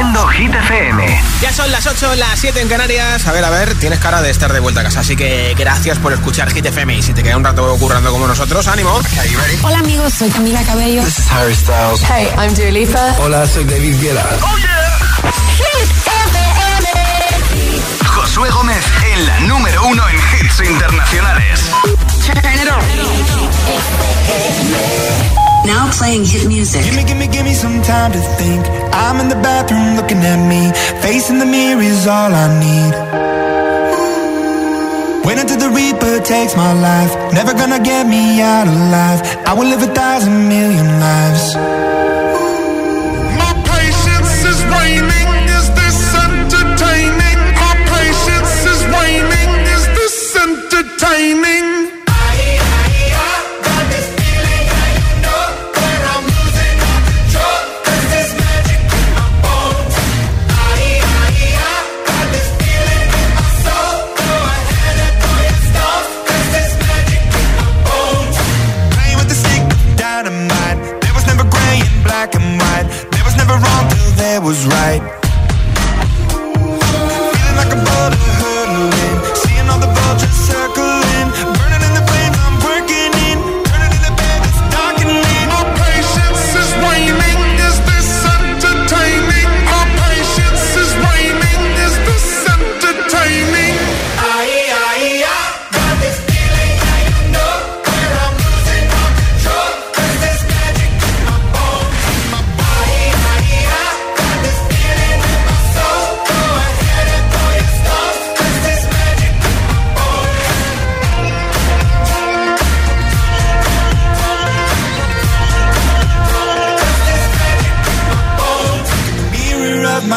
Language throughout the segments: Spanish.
Haciendo Hit FM. Ya son las 8, las 7 en Canarias. A ver, a ver, tienes cara de estar de vuelta a casa. Así que gracias por escuchar Hit FM. Y si te queda un rato currando como nosotros, ánimo. Hola amigos, soy Camila Cabello. This is Harry Styles. Hey, I'm Dua Lipa. Hola, soy David Guetta. ¡Oh, yeah! Hit FM. Josué Gómez en la número uno en hits internacionales. Now playing hit music. Gimme, gimme, gimme some time to think. I'm in the bathroom looking at me. Facing the mirror is all I need. Wait until the Reaper takes my life. Never gonna get me out alive. I will live a thousand million lives.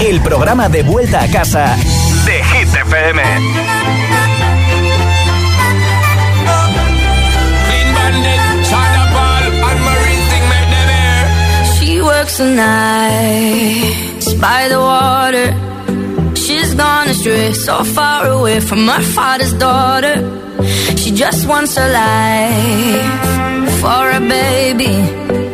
El programa de vuelta a casa de Hit FM. She works the night by the water. She's gone astray, so far away from her father's daughter. She just wants a life for a baby.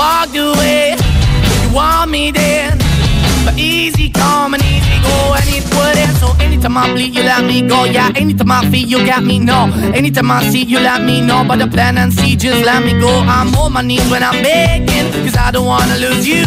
Walked away, you want me then. But easy come and easy go, and it wouldn't. So anytime I bleed, you let me go. Yeah, anytime I feel, you got me, no. Anytime I see, you let me know. But the plan and see, just let me go. I'm on my knees when I'm begging, cause I don't wanna lose you.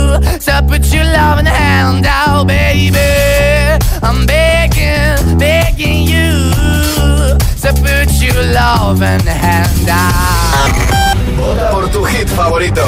to put your love in hand out, baby. I'm begging, begging you to put your love in hand out. Vota por tu hit favorito.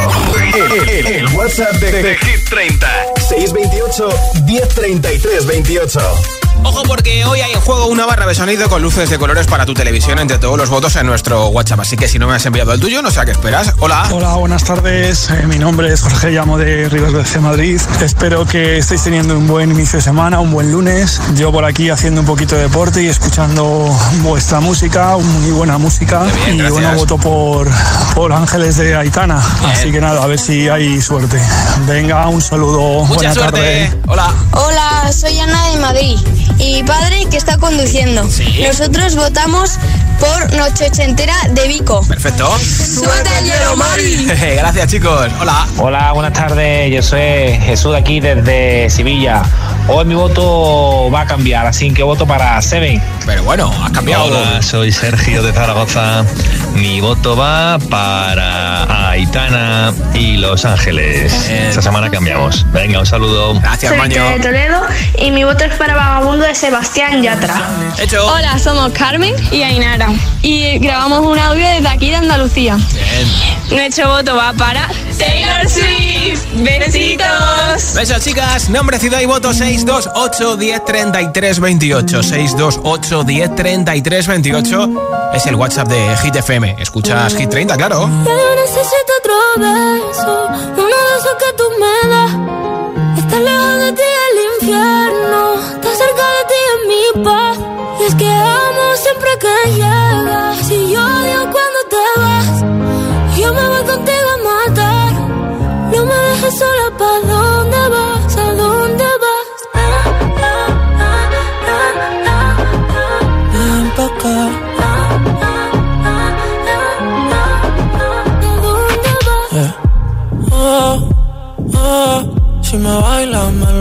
El, el, el WhatsApp de, de, Hit 30. 628 1033 28 Ojo porque hoy hay en juego una barra de sonido con luces de colores para tu televisión entre todos los votos en nuestro WhatsApp. Así que si no me has enviado el tuyo, no sé a qué esperas. Hola. Hola, buenas tardes. Eh, mi nombre es Jorge, llamo de Rivas BC Madrid. Espero que estéis teniendo un buen inicio de semana, un buen lunes. Yo por aquí haciendo un poquito de deporte y escuchando vuestra música, muy buena música. y bueno, voto por, por Ángeles de Aitana. Así que nada, a ver si hay suerte. Venga, un saludo. Mucha Buena suerte. tarde. Hola. Hola, soy Ana de Madrid y mi padre que está conduciendo. Nosotros votamos por Noche Ochentera de Vico. Perfecto. ¡Suerte al hielo, Mari! Gracias, chicos. Hola. Hola, buenas tardes. Yo soy Jesús de aquí desde Sevilla. Hoy mi voto va a cambiar, así que voto para Seven. Pero bueno, has cambiado. Hola, soy Sergio de Zaragoza. Mi voto va para Aitana y Los Ángeles. Esta semana cambiamos. Venga, un saludo. Gracias, Soy de Toledo y mi voto es para Vagabundo de Sebastián Yatra. Hecho. Hola, somos Carmen y Ainara y grabamos un audio desde aquí de Andalucía. Nuestro voto va para Taylor Swift. Besitos. Besos, chicas. Nombre, ciudad y voto 628 10 33 28. 628 10 33 28 es el WhatsApp de Hit FM. Escuchas Hit 30, claro. Ya necesito otro beso, uno de esos que tú me das. Está lejos de ti el infierno, está cerca de ti en mi paz. Y es que amo siempre que llegas, y yo odio cuando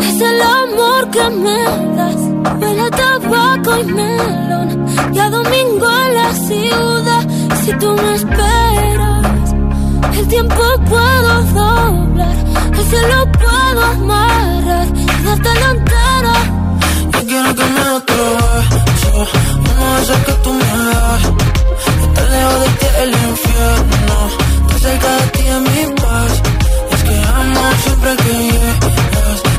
es el amor que me das. Huele a tabaco y melón. Y a domingo en la ciudad. Si tú me esperas, el tiempo puedo doblar. El cielo puedo amarrar y darte la entera. Yo quiero que me otro beso, uno de esos que tú me das. Estar lejos de ti el infierno, estar cerca de ti es mi paz. Es que amo siempre que llegas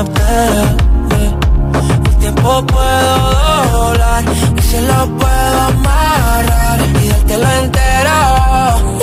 El tiempo puedo doblar y se lo puedo amarrar y dártelo entero.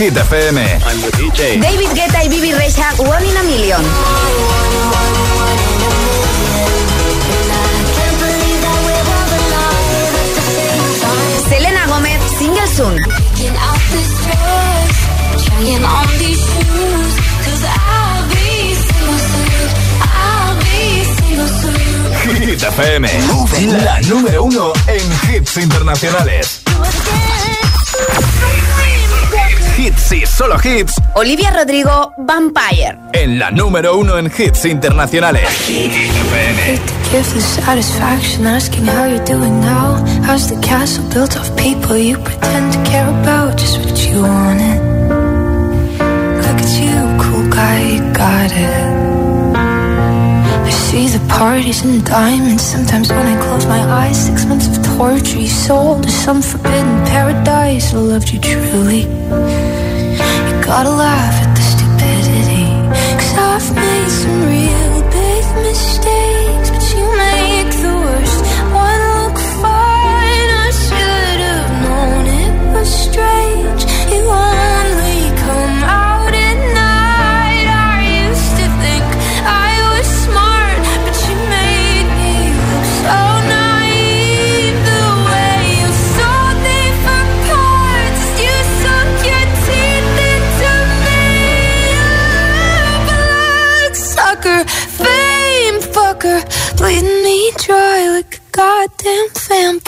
Hit FM. Guetta y hits. Olivia Rodrigo, Vampire. En la número uno en hits internacionales. Give the satisfaction asking how you're doing now. How's the castle built of people you pretend to care about? Just what you wanted. Look at you, cool guy, you got it. I see the parties and diamonds. Sometimes when I close my eyes, six months of torture you sold to some forbidden paradise. I loved you truly. Gotta laugh at the stupidity. Cause I've made some real big mistakes, but you make the worst one look fine. I should have known it was strange.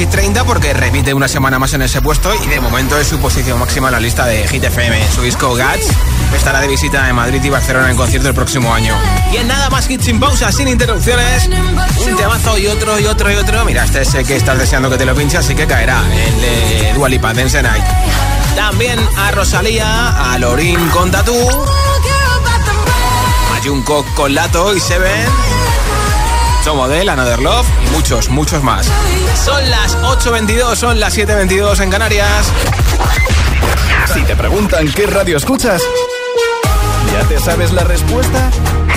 Hit 30 porque repite una semana más en ese puesto y de momento es su posición máxima en la lista de Hit FM. Su disco Guts estará de visita en Madrid y Barcelona en concierto el próximo año. Y en nada más hits sin pausa, sin interrupciones, un temazo y otro y otro y otro. Mira, este sé que estás deseando que te lo pinche, así que caerá el de Dua Lipa, Dance Night. También a Rosalía, a Lorin con Tatú, a Jungkook con Lato y Seven. Model, Another Love y muchos, muchos más. Son las 8.22, son las 7.22 en Canarias. Si te preguntan qué radio escuchas, ¿ya te sabes la respuesta?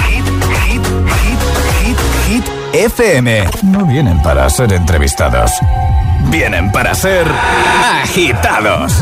Hit, hit, hit, hit, hit, FM. No vienen para ser entrevistados, vienen para ser agitados.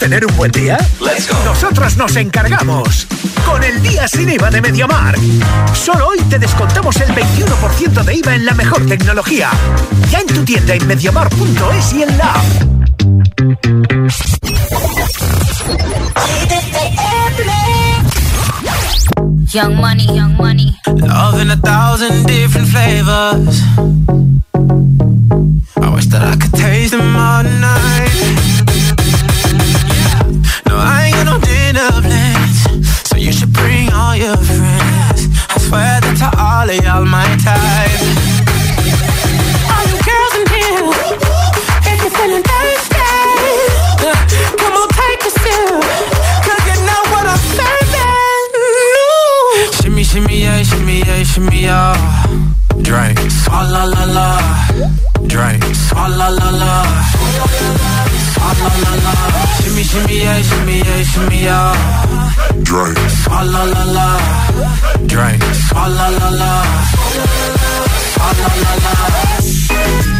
Tener un buen día? Nosotros nos encargamos. Con el día sin IVA de Mediamar. Solo hoy te descontamos el 21% de IVA en la mejor tecnología. Ya en tu tienda en mediamar.es y en la. Young money, young money. Love in a thousand different flavors. I wish that I could taste them all night. Your friends. I swear that to all of y'all my type. All you girls in here, if you're feeling thirsty, come on, take a sip. Cause you know what I'm serving. No. Shimmy, shimmy, yeah, shimmy, yeah, shimmy, yeah. Drink. Swalla la la. Drink. Swalla la la. Swalla la la. Shimmy, shimmy, yeah, shimmy, yeah, shimmy, yeah. Swalla la la. Drink. Swalla la la. Swalla la la. Freaky,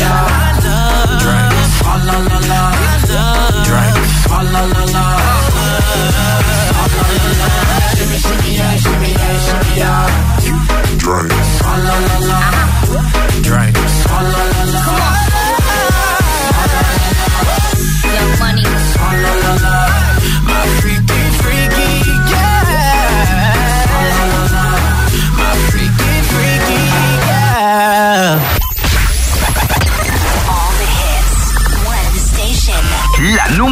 ya. Drink. Ah la la la. Drink. Ah la la la. Ah la la la. Shimmy shimmy ya, shimmy ya, shimmy ya. Drink.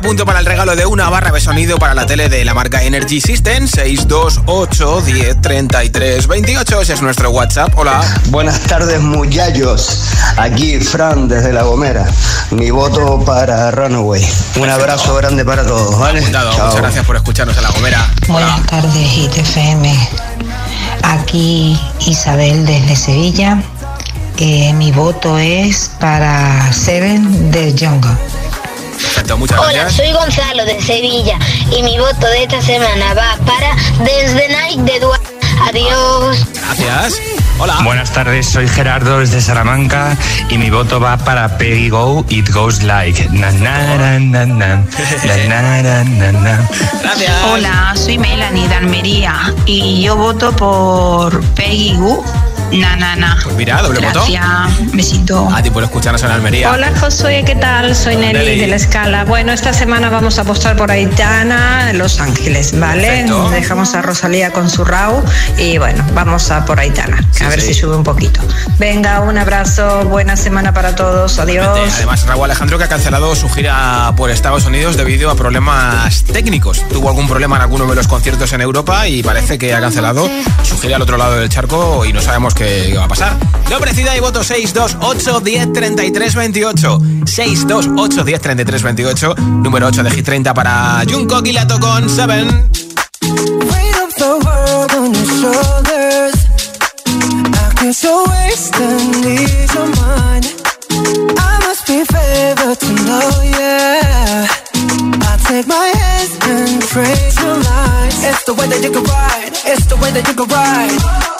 Te apunto para el regalo de una barra de sonido para la tele de la marca Energy System 628 10 33 28. Ese es nuestro WhatsApp. Hola. Buenas tardes, muchachos. Aquí Fran desde La Gomera. Mi voto para Runaway. Un abrazo grande para todos, ¿vale? Muchas gracias por escucharnos en La Gomera. Buenas tardes, ITFM. Aquí Isabel desde Sevilla. Eh, mi voto es para Seven de Jungle. Hola, soy Gonzalo de Sevilla y mi voto de esta semana va para Desde Night de Dua. Adiós. Gracias. Hola. Buenas tardes, soy Gerardo desde Salamanca y mi voto va para Peggy Go, It Goes Like. Hola, soy Melanie de Almería y yo voto por Peggy Go Na, na, na. Pues mira, doble Gracias. Besito. A ti por escucharnos en Almería. Hola, Josué, ¿qué tal? Soy Nelly, de la Escala. Bueno, esta semana vamos a apostar por Aitana, Los Ángeles, ¿vale? Dejamos a Rosalía con su Rau y bueno, vamos a por Aitana, a ver si sube un poquito. Venga, un abrazo, buena semana para todos, adiós. Además, Raúl Alejandro que ha cancelado su gira por Estados Unidos debido a problemas técnicos. Tuvo algún problema en alguno de los conciertos en Europa y parece que ha cancelado su gira al otro lado del charco y no sabemos qué qué va a pasar. Nombre, ciudad y voto 628 10 33 28. 628 10 33 28. Número 8 de Hit 30 para Jungkook y con 7. Take my hands and praise your lies. It's the way that you can ride. It's the way that you can ride.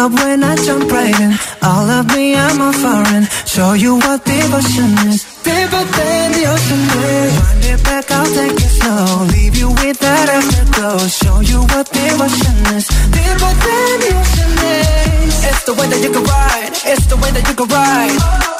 up when I jump right in. All of me, I'm a foreign. Show you what devotion is. Deeper than the ocean is. Wind it back, I'll take it slow. Leave you with that afterglow. Show you what devotion is. Deeper than the ocean is. It's the way that you can ride. It's the way that you can ride. Think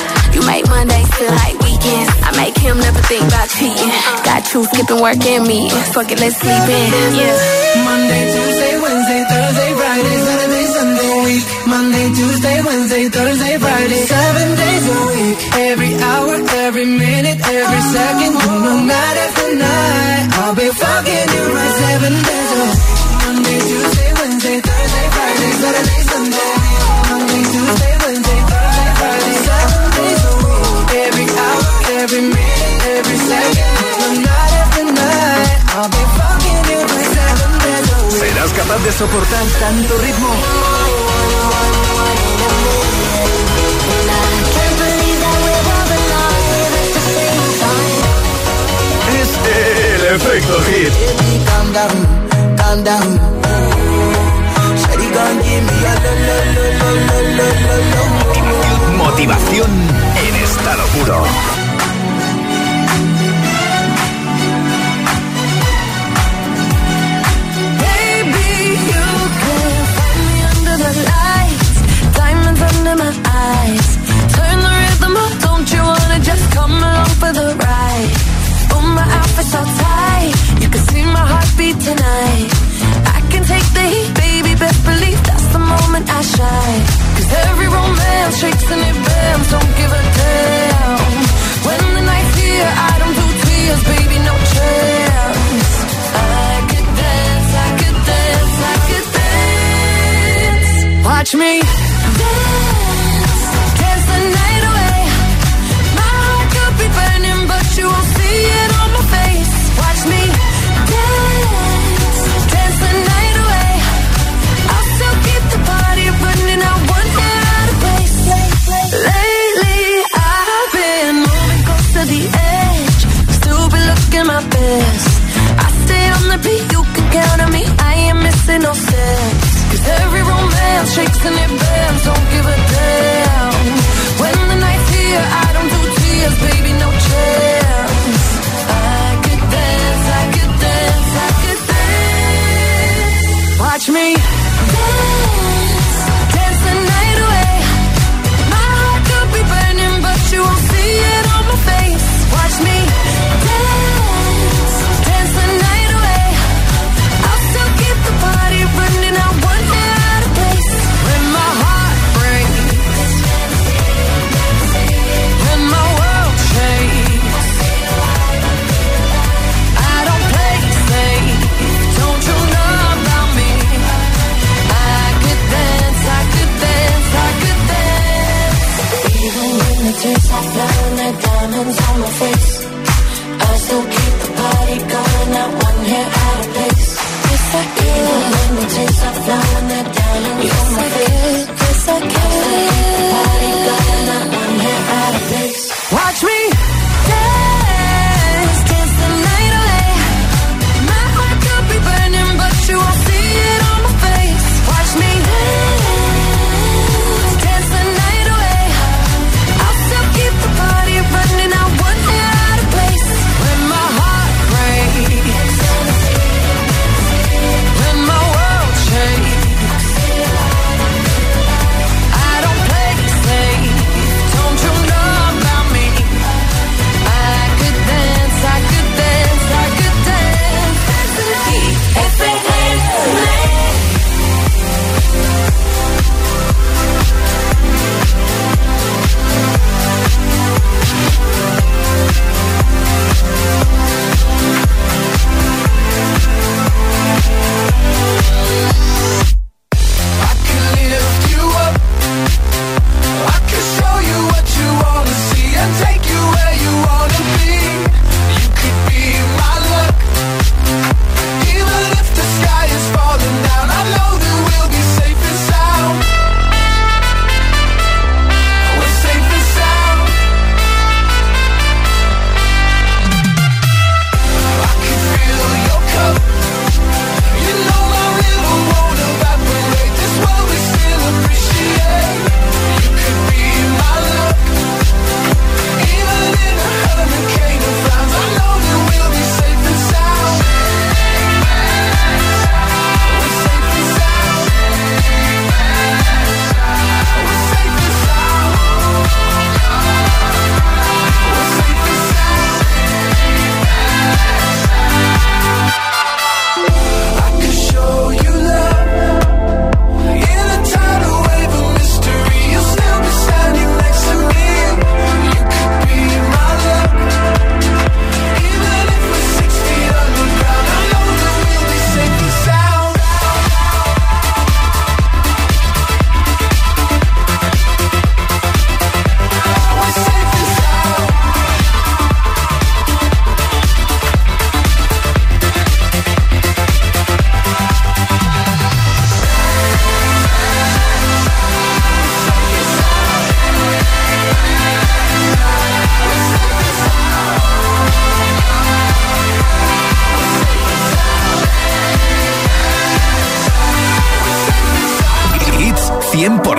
You make Mondays feel like weekends. I make him never think about cheating. Got you skipping work and me. Fuck it, let's sleep in. Yeah. Monday, Tuesday, Wednesday, Thursday, Friday, Saturday, Sunday, week. Monday, Tuesday, Wednesday, Thursday, Friday, seven days a week. Every hour, every minute, every second, know, night after night, de soportar tanto ritmo? Es el efecto hit. Calm down, calm down. Eyes. Turn the rhythm up, don't you wanna just come along for the ride? Oh, my outfit's so tight, you can see my heartbeat tonight. I can take the heat, baby, best believe that's the moment I shine. Cause every romance shakes and it bends, don't give a damn. When the night's here, I don't do tears, baby, no chance. I could dance, I could dance, I could dance. Watch me dance, missing. Cause every romance shakes and it bends. Don't diamonds on my face.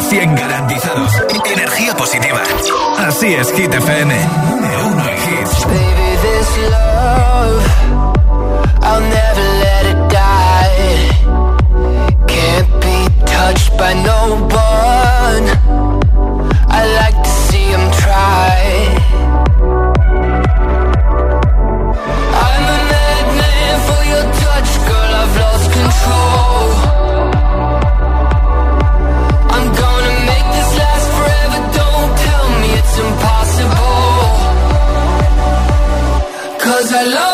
100% garantizados. Energía positiva. Así es, Hit FM. Uno en hits. Baby, this love, I'll never let it die. Can't be touched by no one. I like to Hello.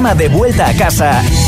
programa de vuelta a casa.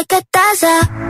like a taza.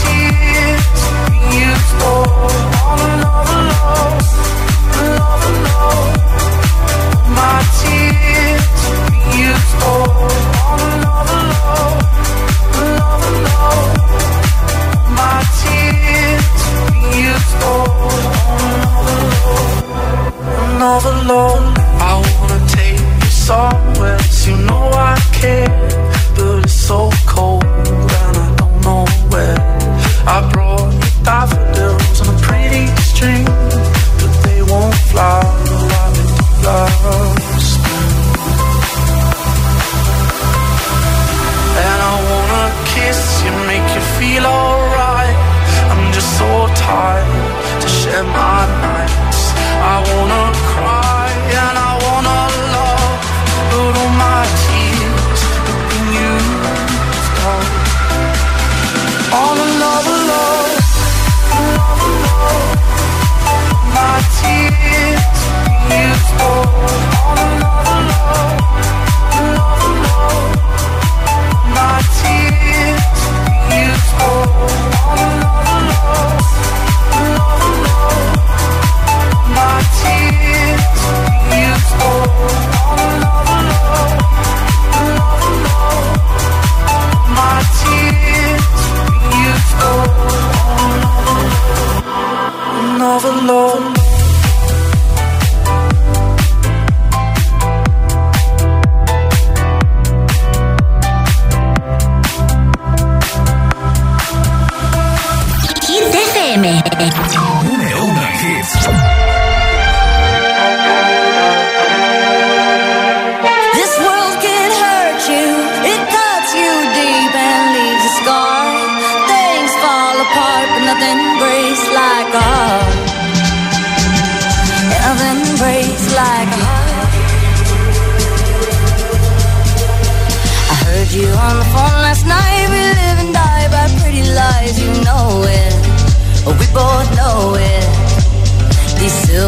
tears have been used up.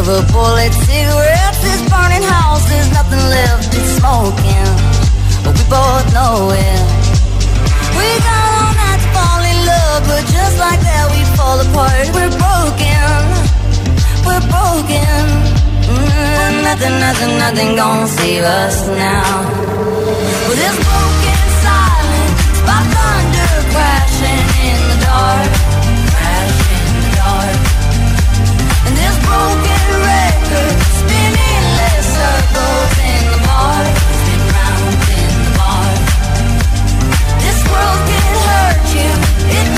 Silver bullet cigarettes, this burning house, there's nothing left, it's smoking. But we both know it. We got all night to fall in love, but just like that we fall apart. We're broken, we're broken. Mm, nothing, nothing, nothing gonna save us now. Well, this broken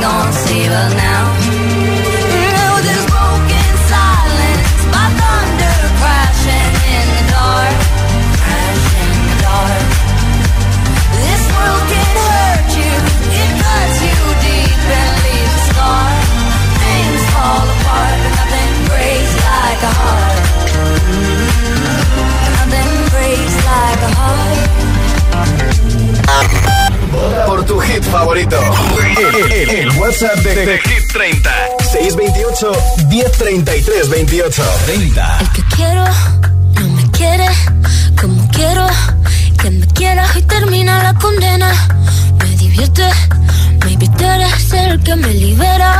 gonna see, her now. 628 1033 28 30. El que quiero no me quiere como quiero que me quieras y termina la condena. Me divierte, maybe tú eres el que me libera.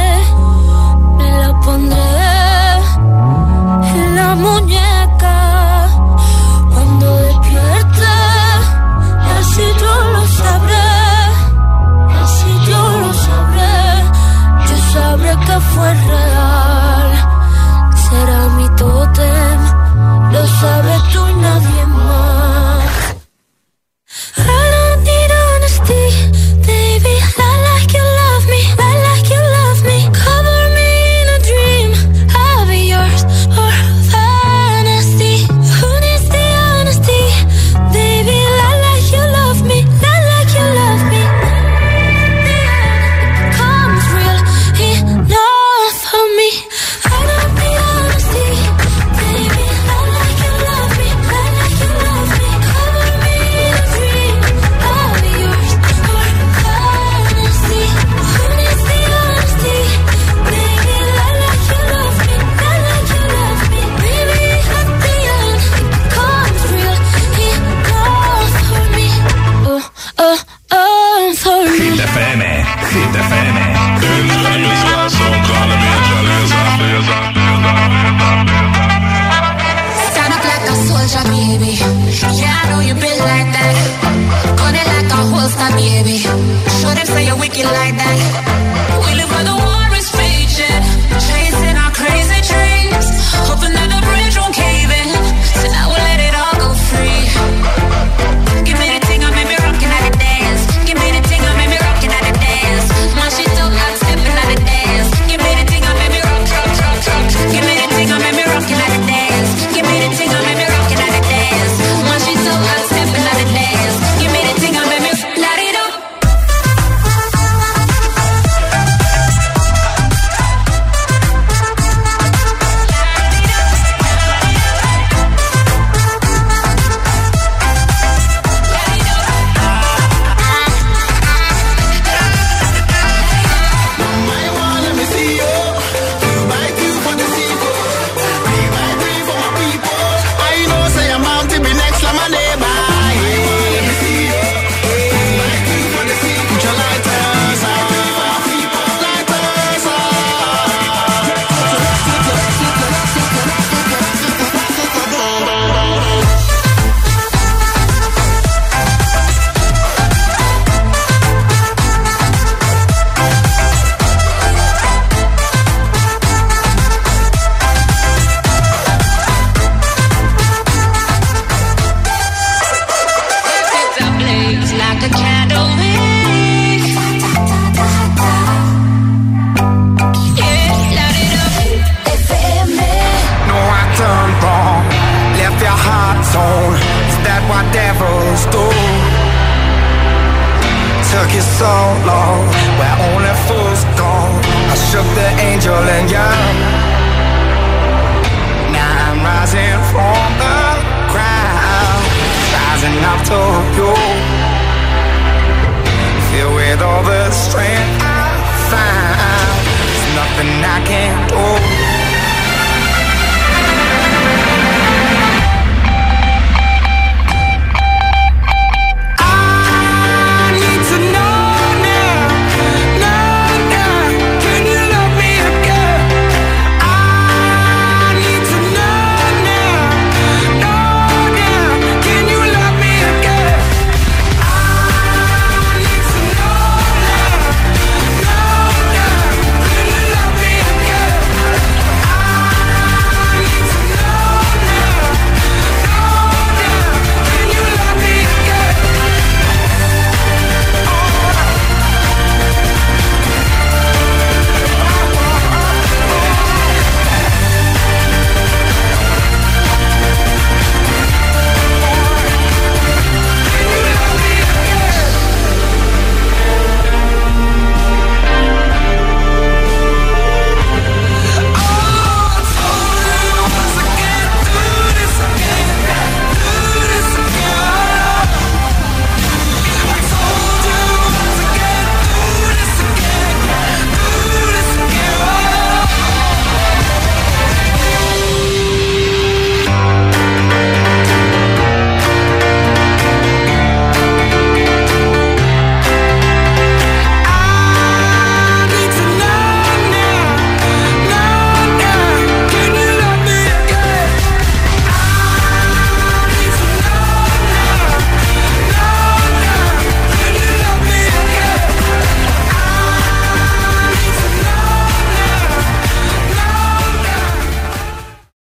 and I can't hold